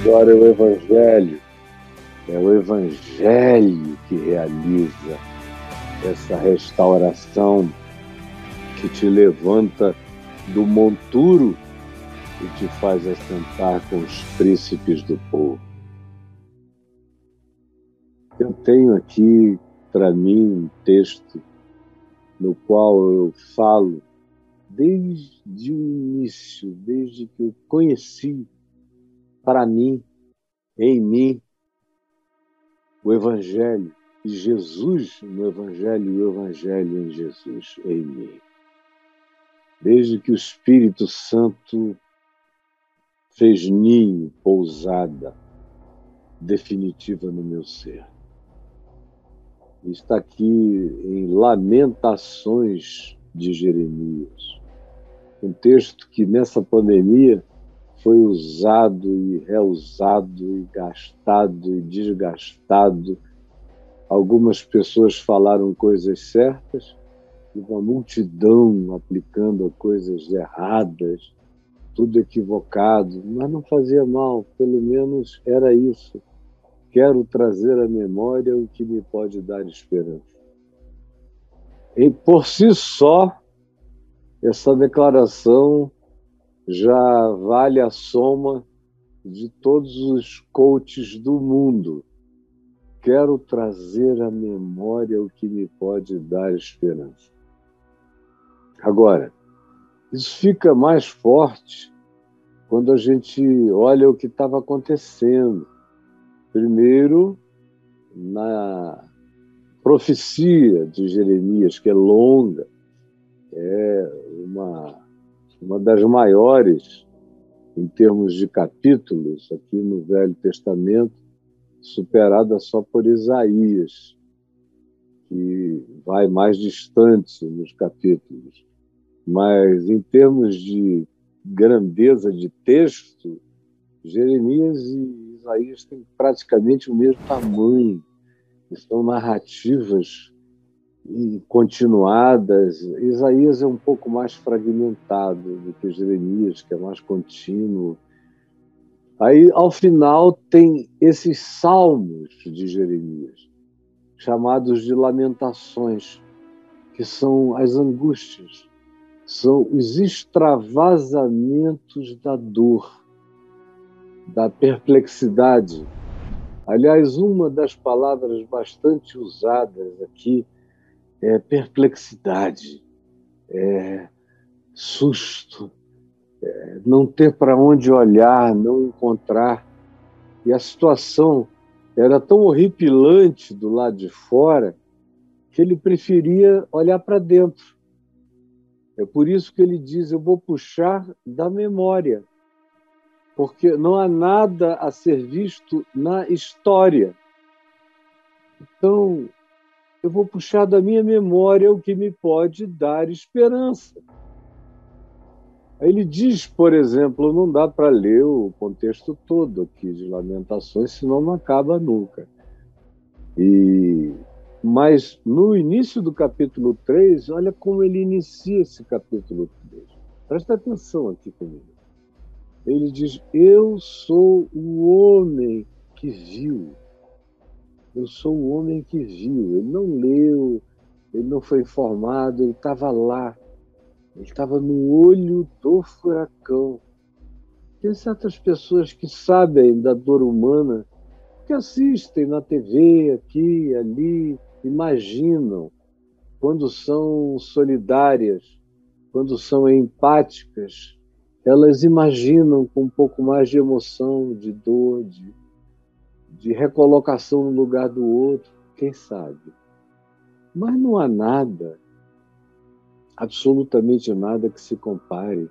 Agora é o Evangelho. É o Evangelho que realiza essa restauração que te levanta do monturo e te faz assentar com os príncipes do povo. Eu tenho aqui para mim um texto no qual eu falo desde o início, desde que eu conheci para mim, em mim, o Evangelho, e Jesus no Evangelho e o Evangelho em Jesus, em mim. Desde que o Espírito Santo fez ninho, pousada definitiva no meu ser. Está aqui em Lamentações de Jeremias, um texto que nessa pandemia foi usado e reusado e gastado e desgastado. Algumas pessoas falaram coisas certas e uma multidão aplicando coisas erradas tudo equivocado, mas não fazia mal, pelo menos era isso. Quero trazer à memória o que me pode dar esperança. E por si só, essa declaração já vale a soma de todos os coaches do mundo. Quero trazer à memória o que me pode dar esperança. Agora, isso fica mais forte quando a gente olha o que estava acontecendo. Primeiro, na profecia de Jeremias, que é longa, é uma, uma das maiores em termos de capítulos aqui no Velho Testamento, superada só por Isaías, que vai mais distante nos capítulos. Mas em termos de grandeza de texto, Jeremias e Isaías têm praticamente o mesmo tamanho. São narrativas continuadas. Isaías é um pouco mais fragmentado do que Jeremias, que é mais contínuo. Aí, ao final, tem esses salmos de Jeremias, chamados de lamentações, que são as angústias são os extravasamentos da dor, da perplexidade. Aliás, uma das palavras bastante usadas aqui é perplexidade, é susto, é não ter para onde olhar, não encontrar. E a situação era tão horripilante do lado de fora que ele preferia olhar para dentro é por isso que ele diz: eu vou puxar da memória, porque não há nada a ser visto na história. Então, eu vou puxar da minha memória o que me pode dar esperança. Ele diz, por exemplo, não dá para ler o contexto todo aqui de Lamentações, senão não acaba nunca. E mas no início do capítulo 3, olha como ele inicia esse capítulo 3. Presta atenção aqui comigo. Ele diz: Eu sou o homem que viu. Eu sou o homem que viu. Ele não leu, ele não foi informado, ele estava lá. Ele estava no olho do furacão. Tem certas pessoas que sabem da dor humana, que assistem na TV, aqui, ali, imaginam, quando são solidárias, quando são empáticas, elas imaginam com um pouco mais de emoção, de dor, de, de recolocação no lugar do outro, quem sabe. Mas não há nada, absolutamente nada que se compare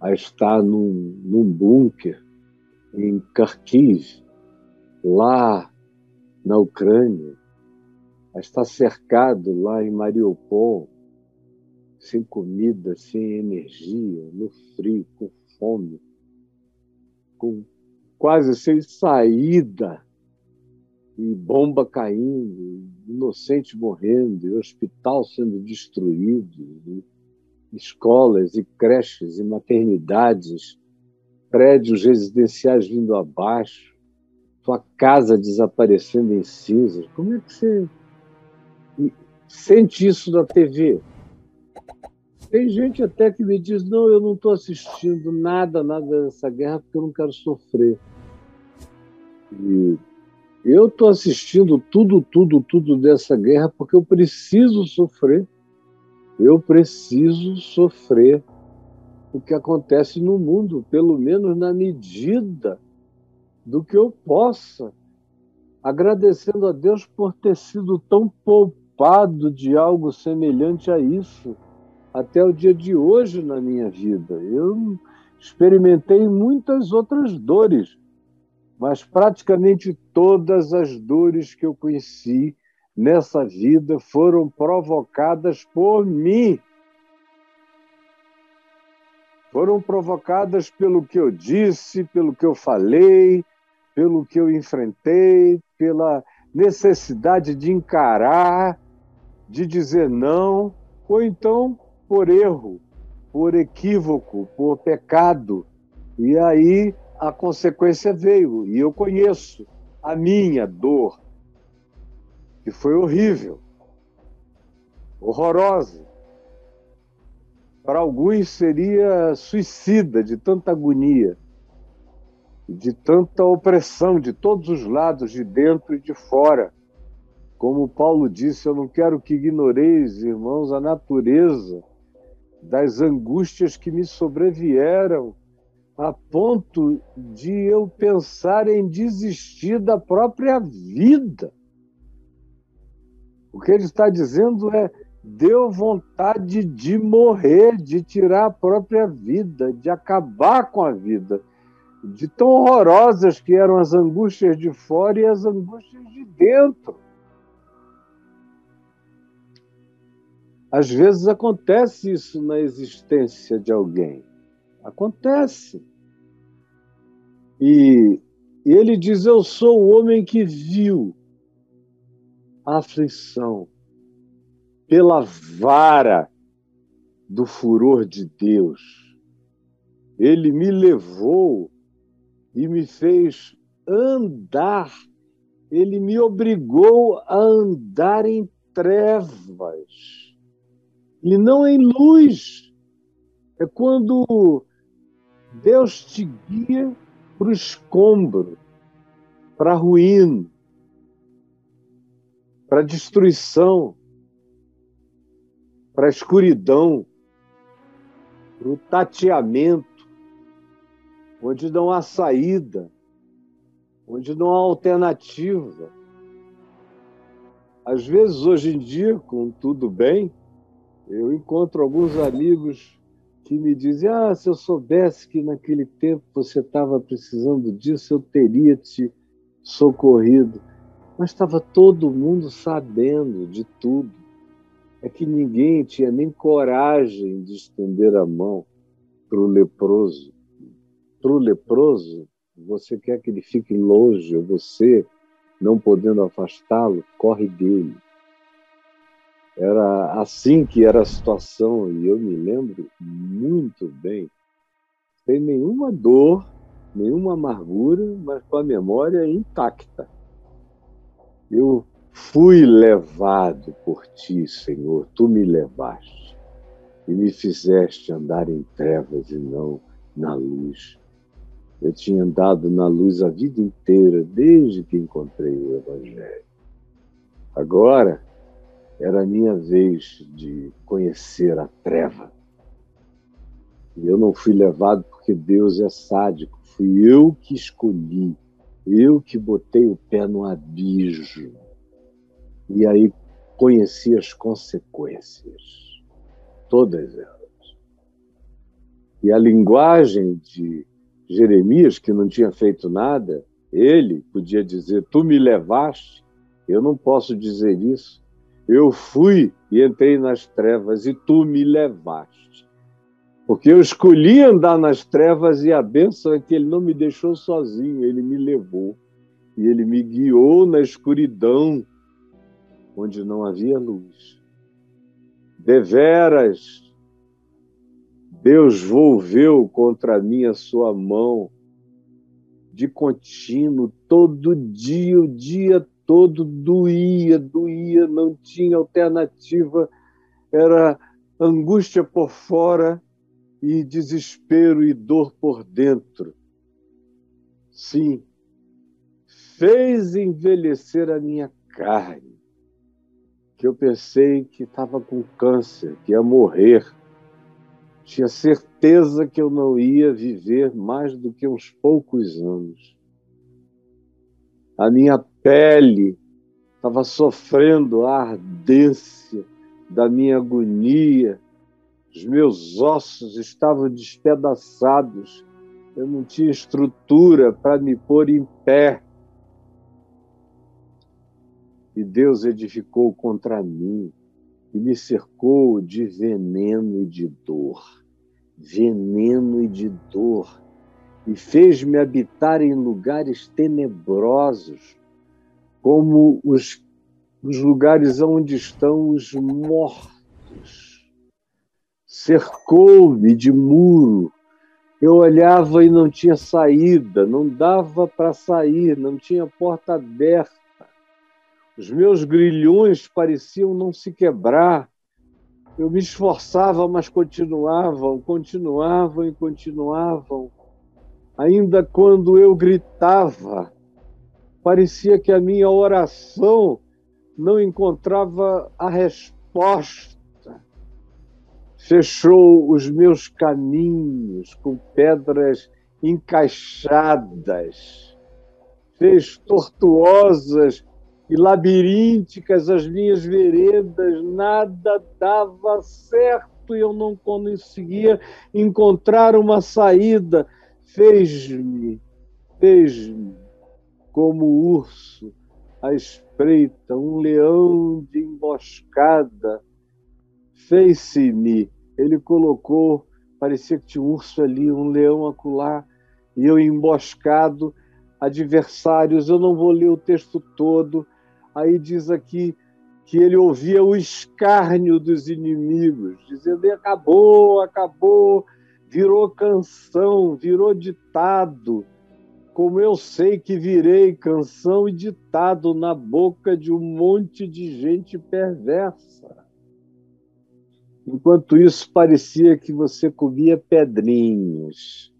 a estar num, num bunker em Kharkiv, lá na Ucrânia, está cercado lá em Mariupol, sem comida, sem energia, no frio, com fome, com quase sem saída, e bomba caindo, inocente morrendo, e hospital sendo destruído, e escolas e creches e maternidades prédios residenciais vindo abaixo, tua casa desaparecendo em cinzas. Como é que você sente isso na TV? Tem gente até que me diz: não, eu não estou assistindo nada, nada dessa guerra porque eu não quero sofrer. E eu estou assistindo tudo, tudo, tudo dessa guerra porque eu preciso sofrer. Eu preciso sofrer o que acontece no mundo, pelo menos na medida do que eu possa, agradecendo a Deus por ter sido tão poupado de algo semelhante a isso até o dia de hoje na minha vida. Eu experimentei muitas outras dores, mas praticamente todas as dores que eu conheci nessa vida foram provocadas por mim. Foram provocadas pelo que eu disse, pelo que eu falei, pelo que eu enfrentei, pela necessidade de encarar, de dizer não, ou então por erro, por equívoco, por pecado. E aí a consequência veio, e eu conheço a minha dor, que foi horrível, horrorosa. Para alguns seria suicida de tanta agonia, de tanta opressão de todos os lados, de dentro e de fora. Como Paulo disse, eu não quero que ignoreis, irmãos, a natureza das angústias que me sobrevieram, a ponto de eu pensar em desistir da própria vida. O que ele está dizendo é: deu vontade de morrer, de tirar a própria vida, de acabar com a vida, de tão horrorosas que eram as angústias de fora e as angústias de dentro. Às vezes acontece isso na existência de alguém. Acontece. E, e ele diz: Eu sou o homem que viu a aflição pela vara do furor de Deus. Ele me levou e me fez andar, ele me obrigou a andar em trevas e não em luz. É quando Deus te guia para o escombro, para a ruína, para a destruição, para a escuridão, para o tateamento, onde não há saída, onde não há alternativa. Às vezes, hoje em dia, com tudo bem, eu encontro alguns amigos que me dizem: Ah, se eu soubesse que naquele tempo você estava precisando disso, eu teria te socorrido. Mas estava todo mundo sabendo de tudo. É que ninguém tinha nem coragem de estender a mão para o leproso. Para o leproso, você quer que ele fique longe, você, não podendo afastá-lo, corre dele. Era assim que era a situação, e eu me lembro muito bem, sem nenhuma dor, nenhuma amargura, mas com a memória intacta. Eu fui levado por ti, Senhor, tu me levaste e me fizeste andar em trevas e não na luz. Eu tinha andado na luz a vida inteira, desde que encontrei o Evangelho. Agora, era a minha vez de conhecer a treva. E eu não fui levado porque Deus é sádico, fui eu que escolhi, eu que botei o pé no abismo. E aí conheci as consequências, todas elas. E a linguagem de Jeremias, que não tinha feito nada, ele podia dizer: Tu me levaste. Eu não posso dizer isso, eu fui e entrei nas trevas e tu me levaste. Porque eu escolhi andar nas trevas e a bênção é que ele não me deixou sozinho, ele me levou. E ele me guiou na escuridão, onde não havia luz. Deveras, Deus volveu contra mim a sua mão de contínuo, todo dia, o dia todo doía, doía, não tinha alternativa, era angústia por fora e desespero e dor por dentro. Sim, fez envelhecer a minha carne, que eu pensei que estava com câncer, que ia morrer. Tinha certeza que eu não ia viver mais do que uns poucos anos. A minha pele estava sofrendo a ardência da minha agonia, os meus ossos estavam despedaçados, eu não tinha estrutura para me pôr em pé. E Deus edificou contra mim e me cercou de veneno e de dor. Veneno e de dor. E fez-me habitar em lugares tenebrosos, como os, os lugares onde estão os mortos. Cercou-me de muro. Eu olhava e não tinha saída, não dava para sair, não tinha porta aberta os meus grilhões pareciam não se quebrar. Eu me esforçava, mas continuavam, continuavam e continuavam. Ainda quando eu gritava, parecia que a minha oração não encontrava a resposta. Fechou os meus caminhos com pedras encaixadas, fez tortuosas e labirínticas as minhas veredas, nada dava certo e eu não conseguia encontrar uma saída. Fez-me, fez-me como urso à espreita, um leão de emboscada. Fez-se-me, ele colocou, parecia que tinha um urso ali, um leão acolá, e eu emboscado adversários. Eu não vou ler o texto todo, Aí diz aqui que ele ouvia o escárnio dos inimigos, dizendo: acabou, acabou, virou canção, virou ditado. Como eu sei que virei canção e ditado na boca de um monte de gente perversa. Enquanto isso, parecia que você comia pedrinhos.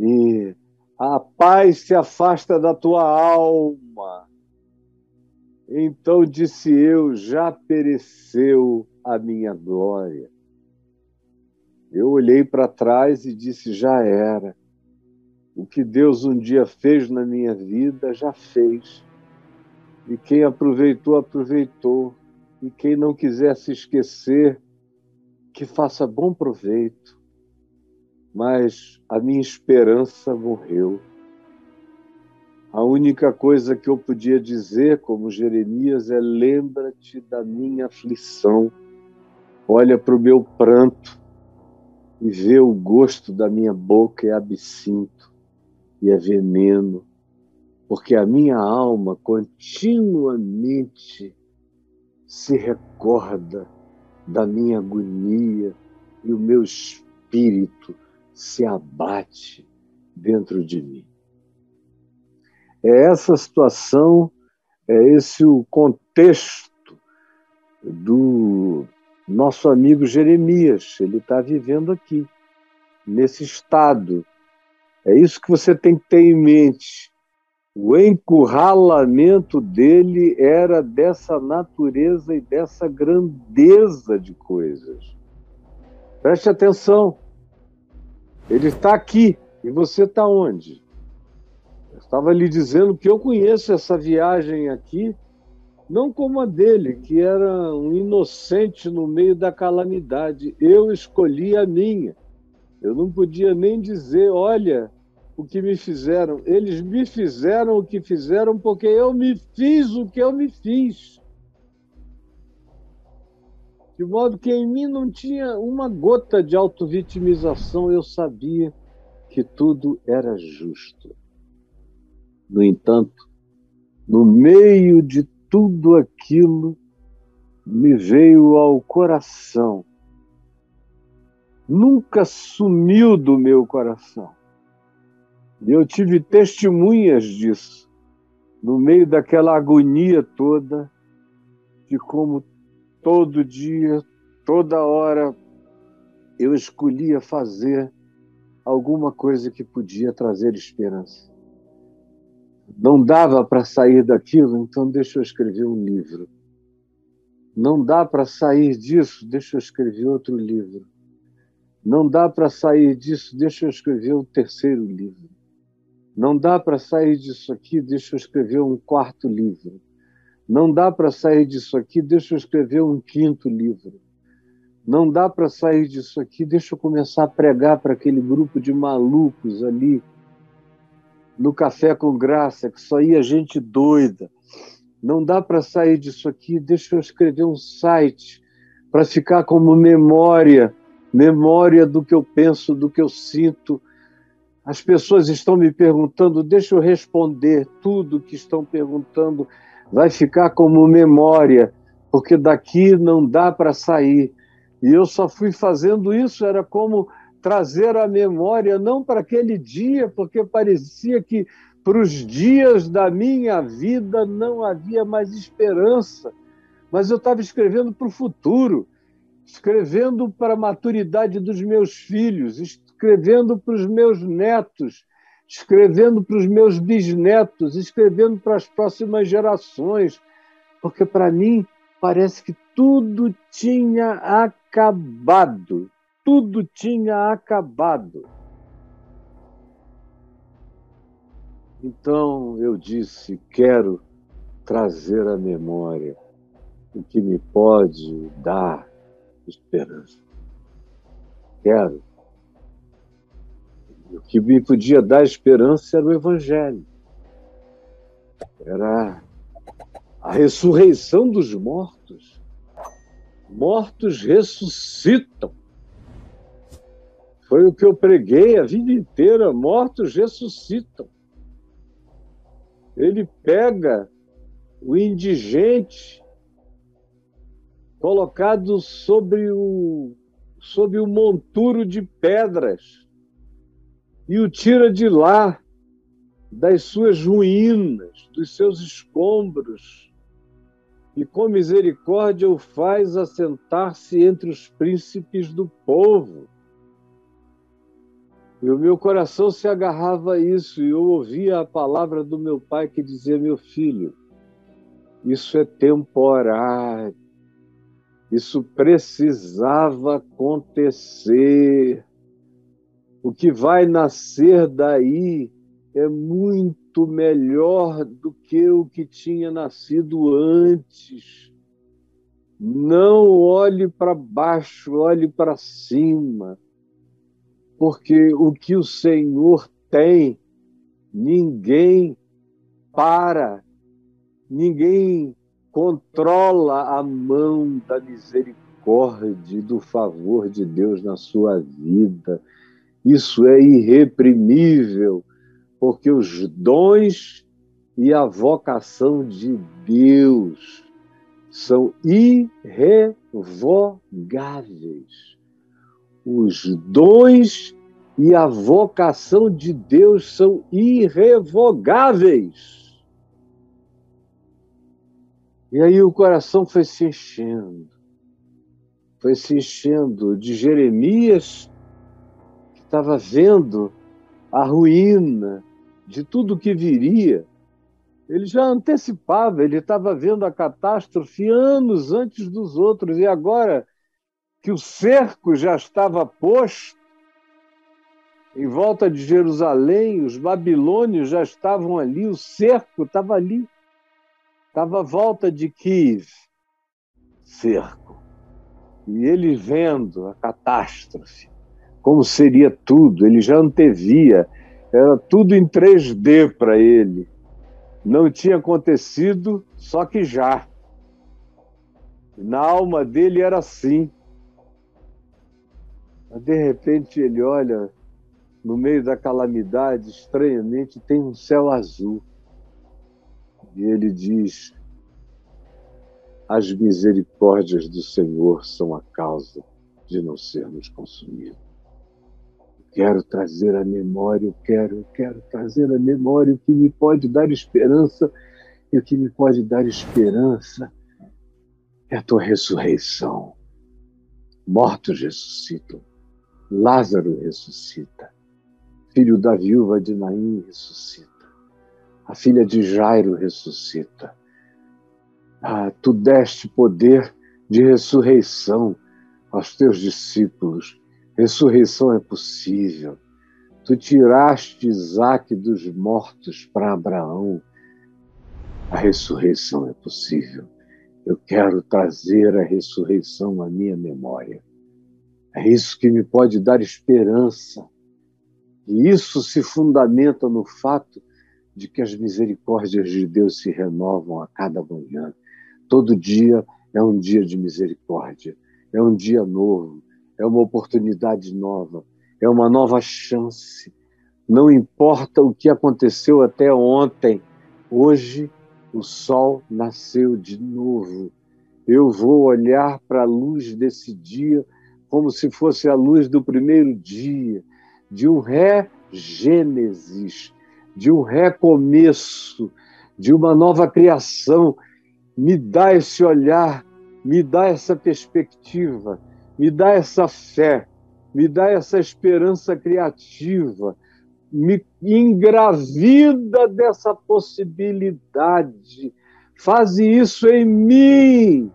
E a paz se afasta da tua alma então disse eu: já pereceu a minha glória. Eu olhei para trás e disse: já era. O que Deus um dia fez na minha vida, já fez. E quem aproveitou, aproveitou. E quem não quiser se esquecer, que faça bom proveito. Mas a minha esperança morreu. A única coisa que eu podia dizer, como Jeremias, é: lembra-te da minha aflição, olha para o meu pranto e vê o gosto da minha boca é absinto e é veneno, porque a minha alma continuamente se recorda da minha agonia e o meu espírito se abate dentro de mim. É essa situação, é esse o contexto do nosso amigo Jeremias. Ele está vivendo aqui, nesse estado. É isso que você tem que ter em mente. O encurralamento dele era dessa natureza e dessa grandeza de coisas. Preste atenção. Ele está aqui e você está onde? estava lhe dizendo que eu conheço essa viagem aqui, não como a dele, que era um inocente no meio da calamidade. Eu escolhi a minha. Eu não podia nem dizer, olha o que me fizeram. Eles me fizeram o que fizeram porque eu me fiz o que eu me fiz. De modo que em mim não tinha uma gota de autovitimização, eu sabia que tudo era justo. No entanto, no meio de tudo aquilo, me veio ao coração nunca sumiu do meu coração. E eu tive testemunhas disso, no meio daquela agonia toda, de como todo dia, toda hora, eu escolhia fazer alguma coisa que podia trazer esperança. Não dava para sair daquilo, então deixa eu escrever um livro. Não dá para sair disso, deixa eu escrever outro livro. Não dá para sair disso, deixa eu escrever um terceiro livro. Não dá para sair disso aqui, deixa eu escrever um quarto livro. Não dá para sair disso aqui, deixa eu escrever um quinto livro. Não dá para sair disso aqui, deixa eu começar a pregar para aquele grupo de malucos ali no Café com Graça, que só ia gente doida. Não dá para sair disso aqui, deixa eu escrever um site para ficar como memória, memória do que eu penso, do que eu sinto. As pessoas estão me perguntando, deixa eu responder tudo que estão perguntando, vai ficar como memória, porque daqui não dá para sair. E eu só fui fazendo isso, era como trazer a memória, não para aquele dia, porque parecia que para os dias da minha vida não havia mais esperança, mas eu estava escrevendo para o futuro, escrevendo para a maturidade dos meus filhos, escrevendo para os meus netos, escrevendo para os meus bisnetos, escrevendo para as próximas gerações, porque para mim parece que tudo tinha acabado tudo tinha acabado. Então eu disse: quero trazer à memória o que me pode dar esperança. Quero. O que me podia dar esperança era o Evangelho. Era a ressurreição dos mortos. Mortos ressuscitam. Foi o que eu preguei a vida inteira: mortos ressuscitam. Ele pega o indigente colocado sobre o, sobre o monturo de pedras e o tira de lá, das suas ruínas, dos seus escombros, e com misericórdia o faz assentar-se entre os príncipes do povo. E o meu coração se agarrava a isso, e eu ouvia a palavra do meu pai que dizia: Meu filho, isso é temporário, isso precisava acontecer. O que vai nascer daí é muito melhor do que o que tinha nascido antes. Não olhe para baixo, olhe para cima porque o que o Senhor tem, ninguém para, ninguém controla a mão da misericórdia e do favor de Deus na sua vida. Isso é irreprimível, porque os dons e a vocação de Deus são irrevogáveis os dons e a vocação de Deus são irrevogáveis. E aí o coração foi se enchendo, foi se enchendo de Jeremias, estava vendo a ruína de tudo que viria. Ele já antecipava, ele estava vendo a catástrofe anos antes dos outros, e agora que o cerco já estava posto em volta de Jerusalém, os babilônios já estavam ali, o cerco estava ali, estava à volta de Kiev, cerco. E ele vendo a catástrofe, como seria tudo, ele já antevia, era tudo em 3D para ele. Não tinha acontecido, só que já. Na alma dele era assim de repente ele olha no meio da calamidade, estranhamente tem um céu azul. E ele diz: As misericórdias do Senhor são a causa de não sermos consumidos. Quero trazer a memória, eu quero, eu quero trazer a memória o que me pode dar esperança, e o que me pode dar esperança é a tua ressurreição. Mortos ressuscitam, Lázaro ressuscita, filho da viúva de Naim ressuscita, a filha de Jairo ressuscita. Ah, tu deste poder de ressurreição aos teus discípulos. Ressurreição é possível. Tu tiraste Isaac dos mortos para Abraão. A ressurreição é possível. Eu quero trazer a ressurreição à minha memória. É isso que me pode dar esperança. E isso se fundamenta no fato de que as misericórdias de Deus se renovam a cada manhã. Todo dia é um dia de misericórdia, é um dia novo, é uma oportunidade nova, é uma nova chance. Não importa o que aconteceu até ontem, hoje o sol nasceu de novo. Eu vou olhar para a luz desse dia como se fosse a luz do primeiro dia, de um ré-gênesis, de um recomeço, de uma nova criação me dá esse olhar, me dá essa perspectiva, me dá essa fé, me dá essa esperança criativa, me engravida dessa possibilidade. Faze isso em mim.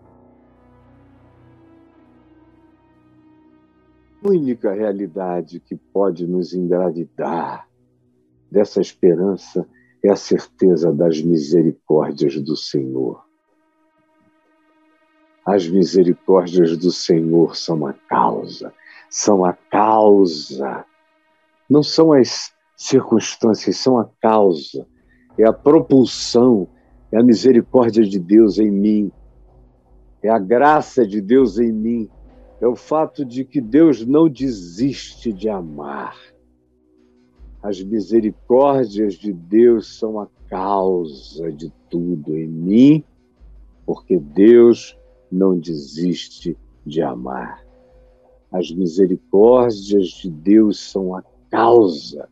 A única realidade que pode nos engravidar dessa esperança é a certeza das misericórdias do Senhor. As misericórdias do Senhor são a causa, são a causa. Não são as circunstâncias, são a causa. É a propulsão, é a misericórdia de Deus em mim, é a graça de Deus em mim, é o fato de que Deus não desiste de amar. As misericórdias de Deus são a causa de tudo em mim, porque Deus não desiste de amar. As misericórdias de Deus são a causa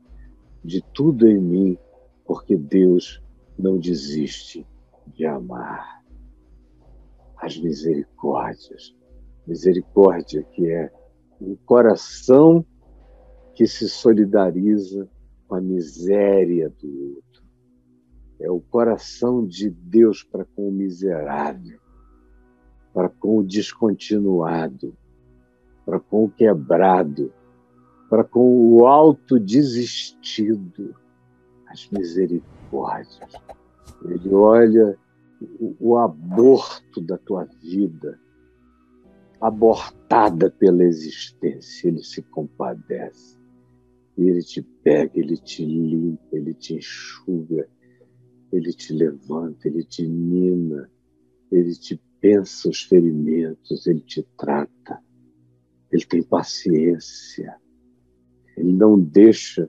de tudo em mim, porque Deus não desiste de amar. As misericórdias, misericórdia que é um coração que se solidariza com a miséria do outro. É o coração de Deus para com o miserável para com o descontinuado, para com o quebrado, para com o autodesistido, as misericórdias. Ele olha o, aborto da tua vida, abortada pela existência, ele se compadece. Ele te pega, ele te limpa, ele te enxuga, ele te levanta, ele te nina, ele te pensa os ferimentos, ele te trata, ele tem paciência, ele não deixa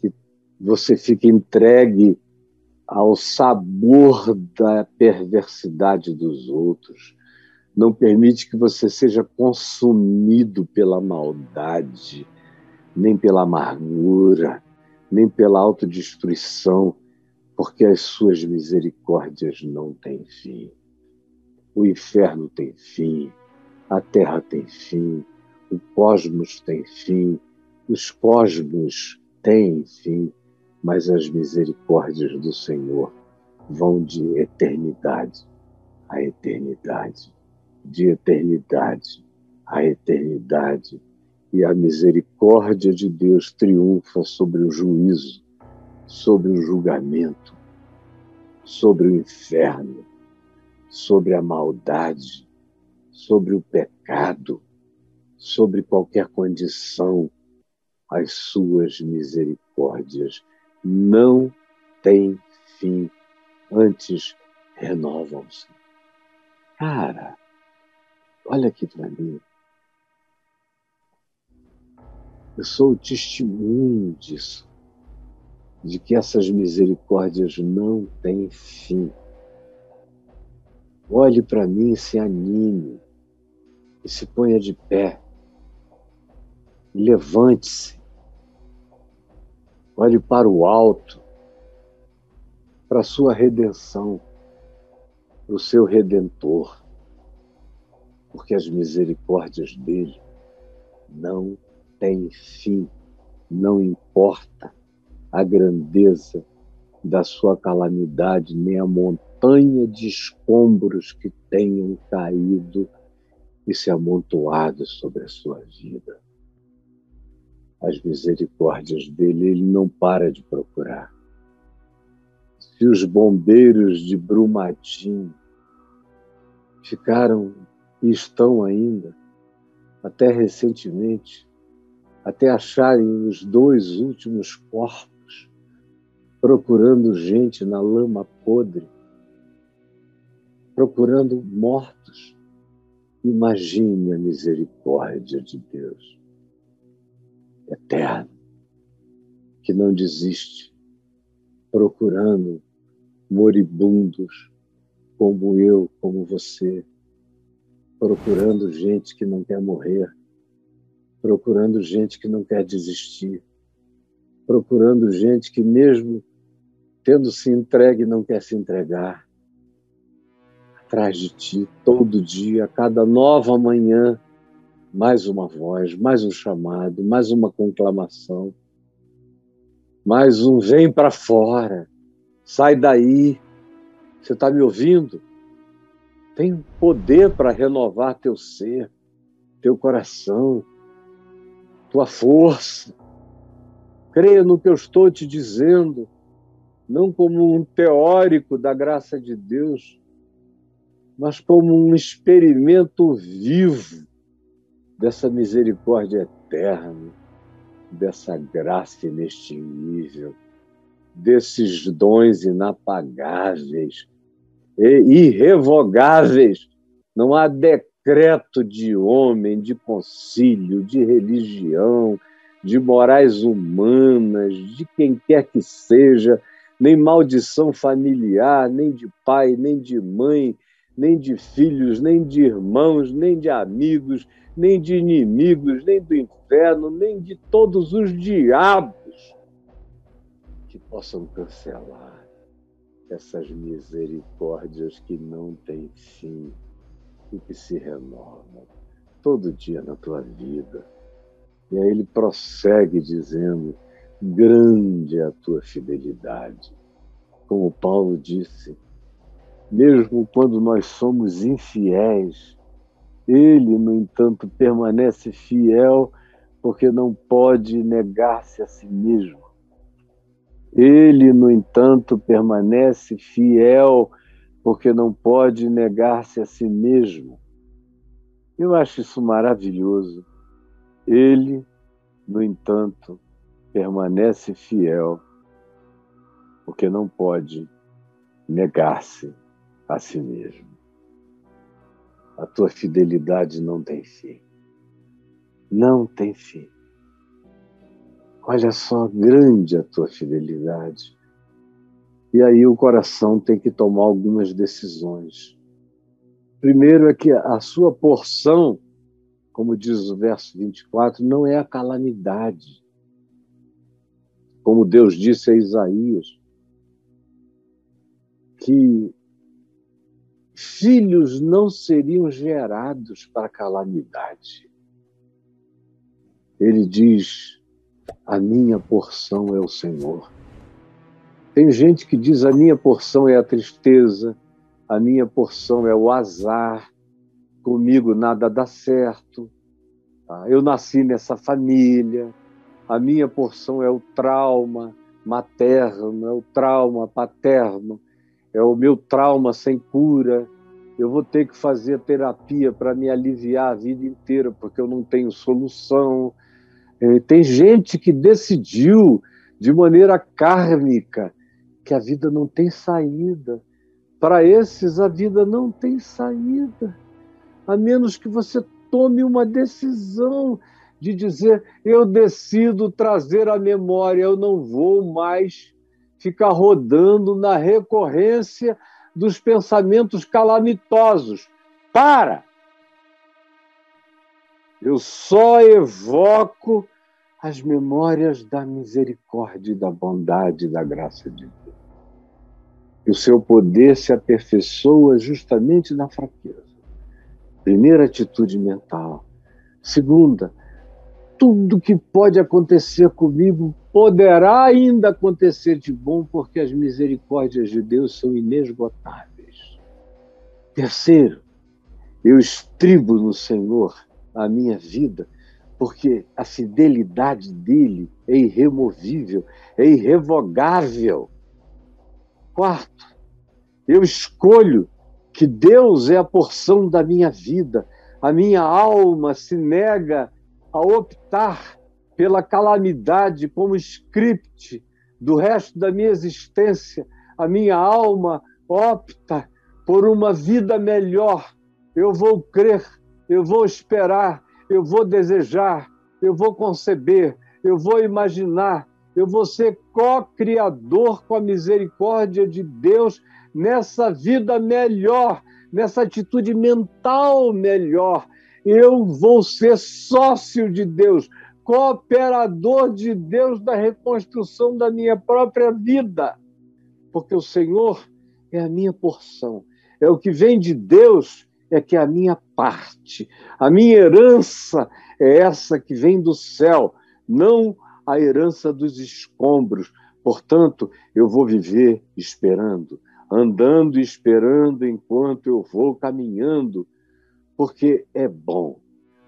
que você fique entregue ao sabor da perversidade dos outros, não permite que você seja consumido pela maldade, nem pela amargura, nem pela autodestruição, porque as suas misericórdias não têm fim. O inferno tem fim, a terra tem fim, o cosmos tem fim, os cosmos têm fim, mas as misericórdias do Senhor vão de eternidade a eternidade, de eternidade a eternidade. E a misericórdia de Deus triunfa sobre o juízo, sobre o julgamento, sobre o inferno sobre a maldade, sobre o pecado, sobre qualquer condição, as suas misericórdias não têm fim, antes renovam-se. Cara, olha aqui para mim. Eu sou o testemunho disso, de que essas misericórdias não têm fim. Olhe para mim se anime, e se ponha de pé, Levante-se. Olhe para o alto, para a sua redenção, para o seu redentor, porque as misericórdias dele não têm fim, não importa a grandeza da sua calamidade, nem a montanha de escombros que tenham caído e se amontoado sobre a sua vida. As misericórdias dele ele não para de procurar. Se os bombeiros de Brumadinho ficaram e estão ainda, até recentemente, até acharem os dois últimos corpos, procurando gente na lama podre, procurando mortos. Imagine a misericórdia de Deus, eterno, que não desiste, procurando moribundos como eu, como você, procurando gente que não quer morrer, procurando gente que não quer desistir, procurando gente que, mesmo tendo se entregue, não quer se entregar. Atrás de ti, todo dia, cada nova manhã, mais uma voz, mais um chamado, mais uma conclamação, mais um vem para fora, sai daí. Você está me ouvindo? Tem poder para renovar teu ser, teu coração, tua força. Creia no que eu estou te dizendo, não como um teórico da graça de Deus, mas como um experimento vivo dessa misericórdia eterna, dessa graça inextinguível, desses dons inapagáveis irrevogáveis. Não há decreto de homem, de concílio, de religião, de morais humanas, de quem quer que seja, nem maldição familiar, nem de pai, nem de mãe, nem de filhos, nem de irmãos, nem de amigos, nem de inimigos, nem do inferno, nem de todos os diabos que possam cancelar essas misericórdias que não têm fim e que se renova todo dia na tua vida. E aí ele prossegue dizendo: grande é a tua fidelidade. Como Paulo disse, mesmo quando nós somos infiéis, ele, no entanto, permanece fiel porque não pode negar-se a si mesmo. Ele, no entanto, permanece fiel porque não pode negar-se a si mesmo. Eu acho isso maravilhoso. Ele, no entanto, permanece fiel, porque não pode negar-se a si mesmo. A tua fidelidade não tem fim. Não tem fim. Olha só, grande a tua fidelidade. E aí o coração tem que tomar algumas decisões. Primeiro é que a sua porção, como diz o verso 24, não é a calamidade. Como Deus disse a Isaías, que filhos não seriam gerados para calamidade. Ele diz: A minha porção é o Senhor. Tem gente que diz: a minha porção é a tristeza, a minha porção é o azar, comigo nada dá certo, tá? eu nasci nessa família, a minha porção é o trauma materno, é o trauma paterno, é o meu trauma sem cura. Eu vou ter que fazer terapia para me aliviar a vida inteira, porque eu não tenho solução. É, tem gente que decidiu de maneira kármica que a vida não tem saída. Para esses, a vida não tem saída, a menos que você tome uma decisão de dizer: eu decido trazer a memória, eu não vou mais ficar rodando na recorrência dos pensamentos calamitosos. Para! Eu só evoco as memórias da misericórdia, da bondade da graça de Deus. E o seu poder se aperfeiçoa justamente na fraqueza. Primeira atitude mental. Segunda, tudo que pode acontecer comigo poderá ainda acontecer de bom, porque as misericórdias de Deus são inesgotáveis. Terceiro, eu estribo no Senhor a minha vida, porque a fidelidade dele é irremovível, é irrevogável. Quarto, eu escolho que Deus é a porção da minha vida. A minha alma se nega a optar pela calamidade como script do resto da minha existência. A minha alma opta por uma vida melhor. Eu vou crer, eu vou esperar, eu vou desejar, eu vou conceber, eu vou imaginar, eu vou ser co-criador com a misericórdia de Deus nessa vida melhor, nessa atitude mental melhor. Eu vou ser sócio de Deus, cooperador de Deus da reconstrução da minha própria vida, porque o Senhor é a minha porção, é o que vem de Deus é que é a minha parte, a minha herança é essa que vem do céu, não a herança dos escombros. Portanto, eu vou viver esperando, andando e esperando enquanto eu vou caminhando, porque é bom.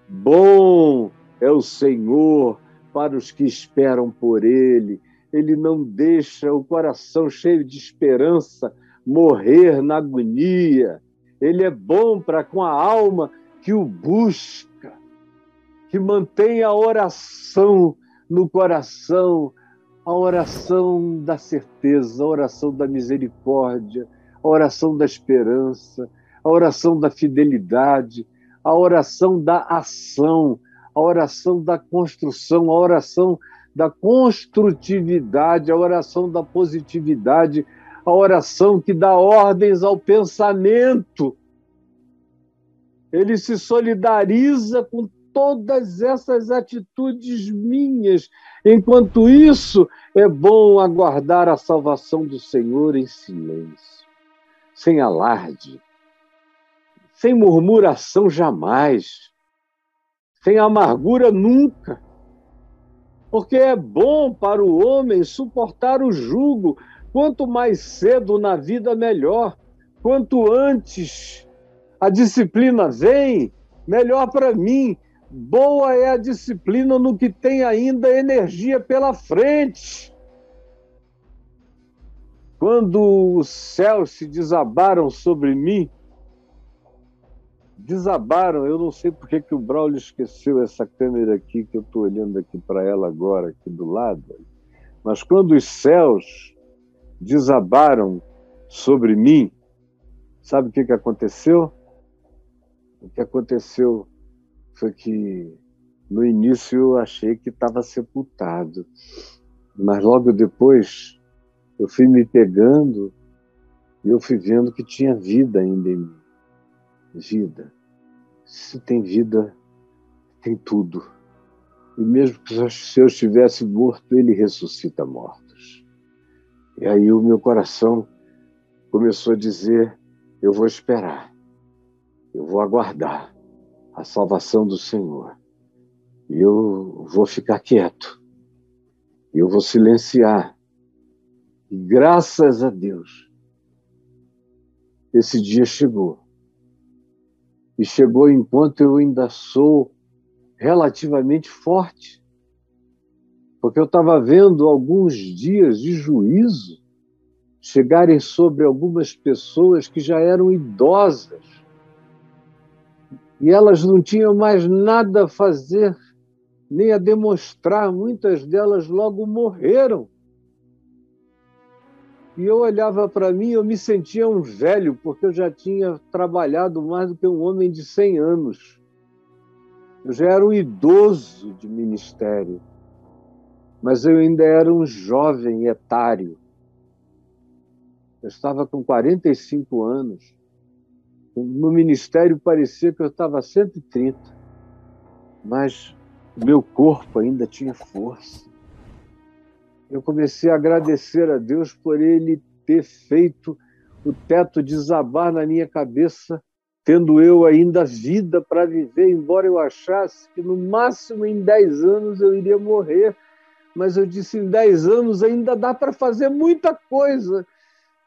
Bom é o Senhor para os que esperam por Ele. Ele não deixa o coração cheio de esperança morrer na agonia ele é bom para com a alma que o busca, que mantém a oração no coração, a oração da certeza, a oração da misericórdia, a oração da esperança, a oração da fidelidade, a oração da ação, a oração da construção, a oração da construtividade, a oração da positividade, a oração que dá ordens ao pensamento. Ele se solidariza com todas essas atitudes minhas. Enquanto isso, é bom aguardar a salvação do Senhor em silêncio, sem alarde, sem murmuração jamais, sem amargura nunca. Porque é bom para o homem suportar o jugo, Quanto mais cedo na vida, melhor. Quanto antes a disciplina vem, melhor para mim. Boa é a disciplina no que tem ainda energia pela frente. Quando os céus se desabaram sobre mim, desabaram, eu não sei porque que o Braulio esqueceu essa câmera aqui, que eu estou olhando aqui para ela agora, aqui do lado, mas quando os céus desabaram sobre mim, sabe o que, que aconteceu? O que aconteceu foi que no início eu achei que estava sepultado, mas logo depois eu fui me pegando e eu fui vendo que tinha vida ainda em mim. Vida. Se tem vida, tem tudo. E mesmo que se eu estivesse morto, ele ressuscita mortos. E aí o meu coração começou a dizer: eu vou esperar, eu vou aguardar a salvação do Senhor. E eu vou ficar quieto, eu vou silenciar. E graças a Deus, esse dia chegou. E chegou enquanto eu ainda sou relativamente forte. Porque eu estava vendo alguns dias de juízo chegarem sobre algumas pessoas que já eram idosas. E elas não tinham mais nada a fazer, nem a demonstrar, muitas delas logo morreram. E eu olhava para mim, eu me sentia um velho, porque eu já tinha trabalhado mais do que um homem de 100 anos. Eu já era um idoso de ministério mas eu ainda era um jovem etário. Eu estava com 45 anos. No ministério parecia que eu estava 130. mas meu corpo ainda tinha força. Eu comecei a agradecer a Deus por ele ter feito o teto desabar na minha cabeça, tendo eu ainda vida para viver, embora eu achasse que no máximo em 10 anos eu iria morrer. Mas eu disse: em 10 anos ainda dá para fazer muita coisa.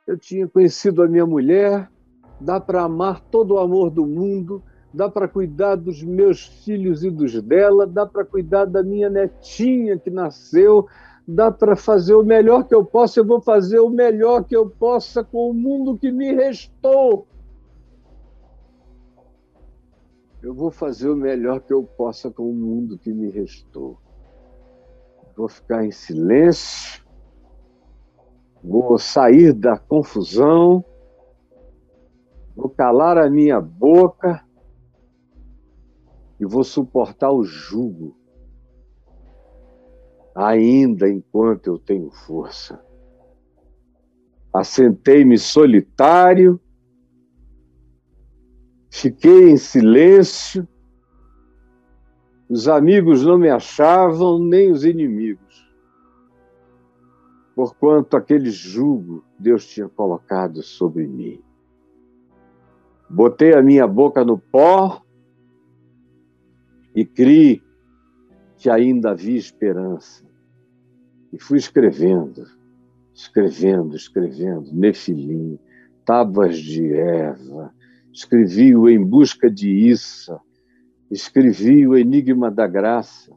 Eu tinha conhecido a minha mulher, dá para amar todo o amor do mundo, dá para cuidar dos meus filhos e dos dela, dá para cuidar da minha netinha que nasceu, dá para fazer o melhor que eu possa, eu vou fazer o melhor que eu possa com o mundo que me restou. Eu vou fazer o melhor que eu possa com o mundo que me restou. Vou ficar em silêncio, vou sair da confusão, vou calar a minha boca e vou suportar o jugo ainda enquanto eu tenho força. Assentei-me solitário, fiquei em silêncio, os amigos não me achavam, nem os inimigos, porquanto aquele jugo Deus tinha colocado sobre mim. Botei a minha boca no pó e criei que ainda havia esperança. E fui escrevendo, escrevendo, escrevendo, Nefilim, Tábuas de Eva, escrevi o Em Busca de Issa, escrevi o Enigma da Graça,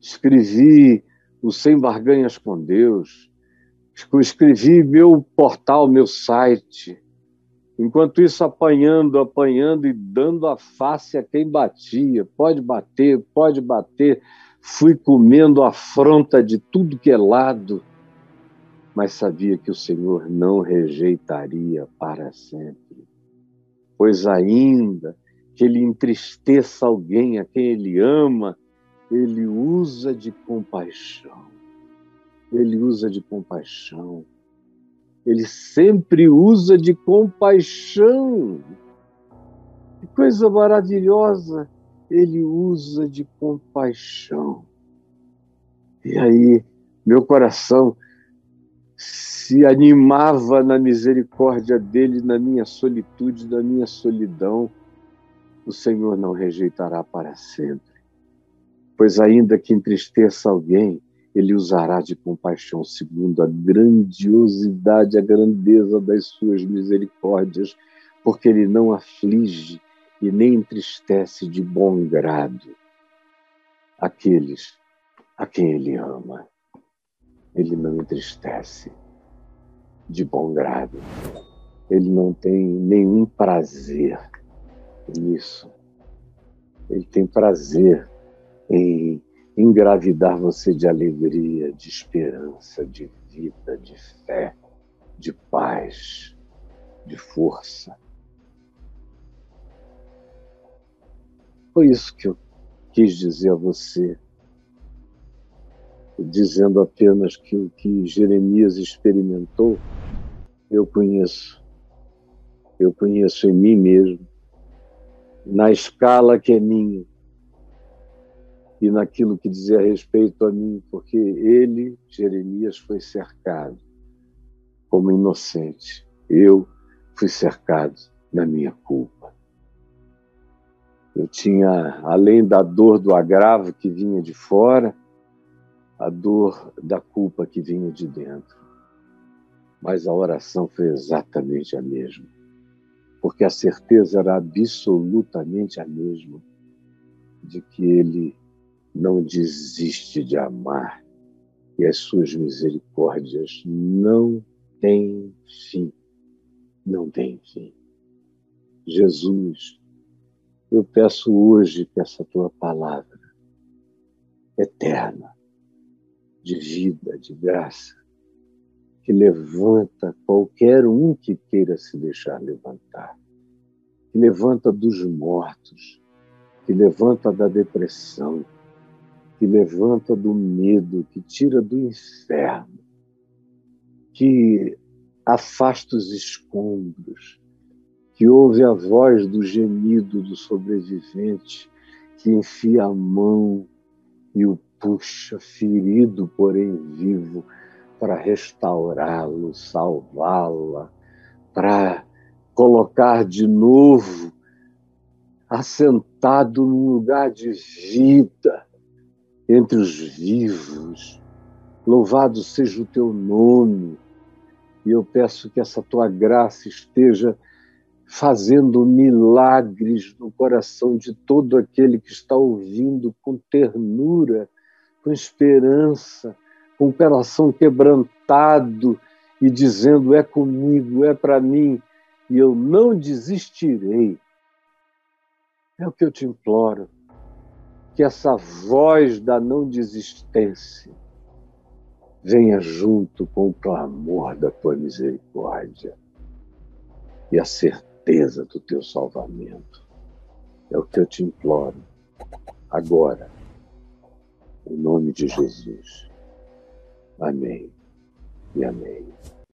escrevi o Sem Barganhas com Deus, escrevi meu portal, meu site. Enquanto isso, apanhando, apanhando e dando a face a quem batia. Pode bater, pode bater fui comendo afronta de tudo que é lado, mas sabia que o Senhor não rejeitaria para sempre. Pois ainda que ele entristeça alguém a quem ele ama, ele usa de compaixão. Ele usa de compaixão. Ele sempre usa de compaixão. Que coisa maravilhosa! Ele usa de compaixão. E aí, meu coração se animava na misericórdia dele, na minha solitude, na minha solidão. O Senhor não rejeitará para sempre. Pois, ainda que entristeça alguém, ele usará de compaixão segundo a grandiosidade, a grandeza das suas misericórdias, porque ele não aflige e nem entristece de bom grado aqueles a quem ele ama. Ele não entristece de bom grado. Ele não tem nenhum prazer nisso. Ele tem prazer em engravidar você de alegria, de esperança, de vida, de fé, de paz, de força. Foi isso que eu quis dizer a você, dizendo apenas que o que Jeremias experimentou, eu conheço. Eu conheço em mim mesmo, na escala que é minha e naquilo que dizia respeito a mim, porque ele, Jeremias, foi cercado como inocente. Eu fui cercado na minha culpa. Eu tinha, além da dor do agravo que vinha de fora, a dor da culpa que vinha de dentro. Mas a oração foi exatamente a mesma, porque a certeza era absolutamente a mesma de que Ele não desiste de amar e as suas misericórdias não têm fim. Não têm fim. Jesus eu peço hoje que essa tua palavra eterna, de vida, de graça, que levanta qualquer um que queira se deixar levantar, que levanta dos mortos, que levanta da depressão, que levanta do medo, que tira do inferno, que afasta os escombros, que ouve a voz do gemido do sobrevivente, que enfia a mão e o puxa, ferido, porém vivo, para restaurá-lo, salvá-la, para colocar de novo assentado num lugar de vida entre os vivos. Louvado seja o teu nome. E eu peço que essa tua graça esteja fazendo milagres no coração de todo aquele que está ouvindo com ternura, com esperança, com o coração quebrantado e dizendo: é comigo, é para mim, e eu não desistirei. É o que eu te imploro, que essa voz da não desistência venha junto com o clamor da tua misericórdia e a certeza certeza do teu salvamento. É o que eu te imploro agora, em nome de Jesus. Amém e amém.